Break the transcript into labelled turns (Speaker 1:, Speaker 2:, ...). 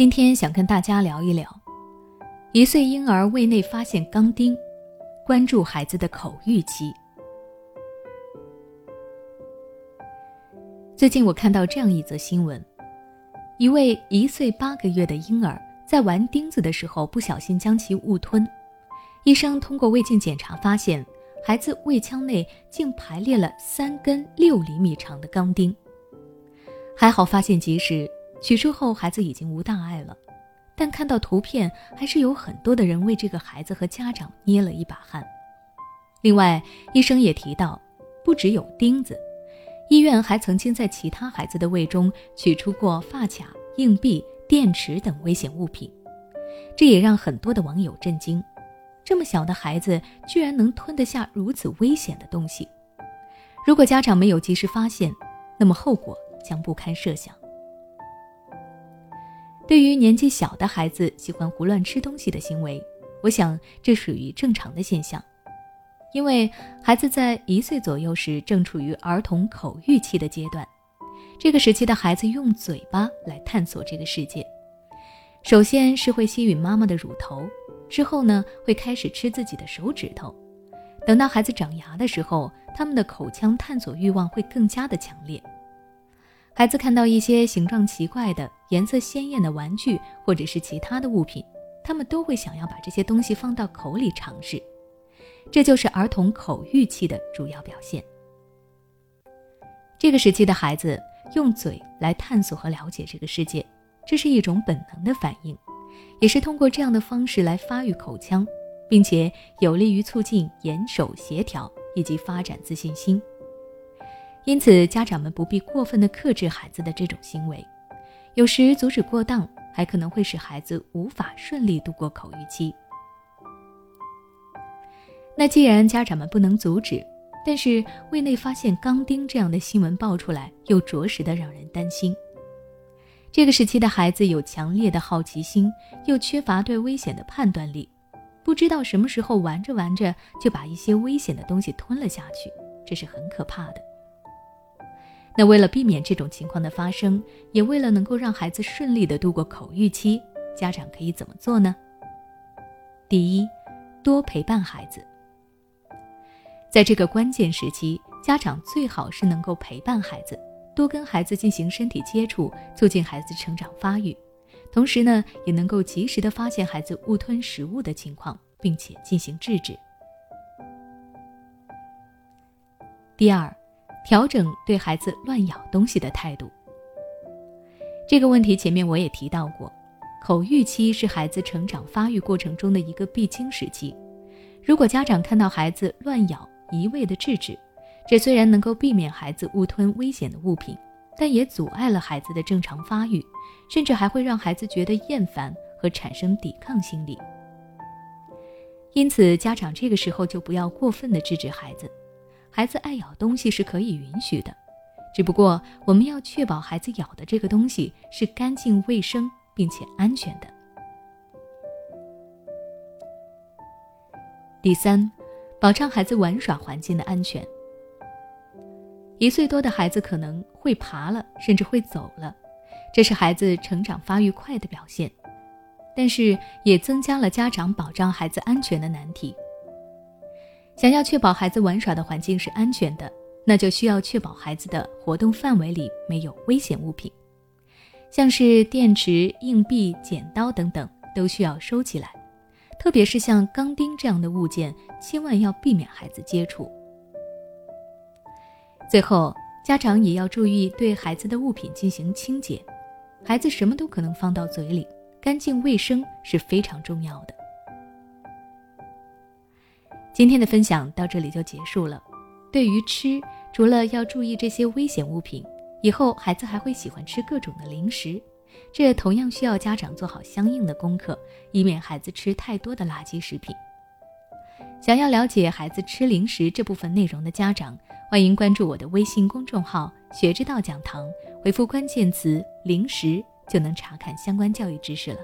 Speaker 1: 今天想跟大家聊一聊，一岁婴儿胃内发现钢钉，关注孩子的口欲期。最近我看到这样一则新闻：一位一岁八个月的婴儿在玩钉子的时候不小心将其误吞，医生通过胃镜检查发现，孩子胃腔内竟排列了三根六厘米长的钢钉。还好发现及时，取出后孩子已经无大碍了，但看到图片，还是有很多的人为这个孩子和家长捏了一把汗。另外，医生也提到，不只有钉子。医院还曾经在其他孩子的胃中取出过发卡、硬币、电池等危险物品，这也让很多的网友震惊：这么小的孩子居然能吞得下如此危险的东西。如果家长没有及时发现，那么后果将不堪设想。对于年纪小的孩子喜欢胡乱吃东西的行为，我想这属于正常的现象。因为孩子在一岁左右时正处于儿童口欲期的阶段，这个时期的孩子用嘴巴来探索这个世界。首先是会吸吮妈妈的乳头，之后呢会开始吃自己的手指头。等到孩子长牙的时候，他们的口腔探索欲望会更加的强烈。孩子看到一些形状奇怪的、颜色鲜艳的玩具或者是其他的物品，他们都会想要把这些东西放到口里尝试。这就是儿童口欲期的主要表现。这个时期的孩子用嘴来探索和了解这个世界，这是一种本能的反应，也是通过这样的方式来发育口腔，并且有利于促进眼手协调以及发展自信心。因此，家长们不必过分的克制孩子的这种行为，有时阻止过当，还可能会使孩子无法顺利度过口欲期。那既然家长们不能阻止，但是胃内发现钢钉这样的新闻爆出来，又着实的让人担心。这个时期的孩子有强烈的好奇心，又缺乏对危险的判断力，不知道什么时候玩着玩着就把一些危险的东西吞了下去，这是很可怕的。那为了避免这种情况的发生，也为了能够让孩子顺利的度过口欲期，家长可以怎么做呢？第一，多陪伴孩子。在这个关键时期，家长最好是能够陪伴孩子，多跟孩子进行身体接触，促进孩子成长发育。同时呢，也能够及时的发现孩子误吞食物的情况，并且进行制止。第二，调整对孩子乱咬东西的态度。这个问题前面我也提到过，口欲期是孩子成长发育过程中的一个必经时期。如果家长看到孩子乱咬，一味的制止，这虽然能够避免孩子误吞危险的物品，但也阻碍了孩子的正常发育，甚至还会让孩子觉得厌烦和产生抵抗心理。因此，家长这个时候就不要过分的制止孩子。孩子爱咬东西是可以允许的，只不过我们要确保孩子咬的这个东西是干净卫生并且安全的。第三。保障孩子玩耍环境的安全。一岁多的孩子可能会爬了，甚至会走了，这是孩子成长发育快的表现，但是也增加了家长保障孩子安全的难题。想要确保孩子玩耍的环境是安全的，那就需要确保孩子的活动范围里没有危险物品，像是电池、硬币、剪刀等等，都需要收起来。特别是像钢钉这样的物件，千万要避免孩子接触。最后，家长也要注意对孩子的物品进行清洁，孩子什么都可能放到嘴里，干净卫生是非常重要的。今天的分享到这里就结束了。对于吃，除了要注意这些危险物品，以后孩子还会喜欢吃各种的零食。这同样需要家长做好相应的功课，以免孩子吃太多的垃圾食品。想要了解孩子吃零食这部分内容的家长，欢迎关注我的微信公众号“学之道讲堂”，回复关键词“零食”就能查看相关教育知识了。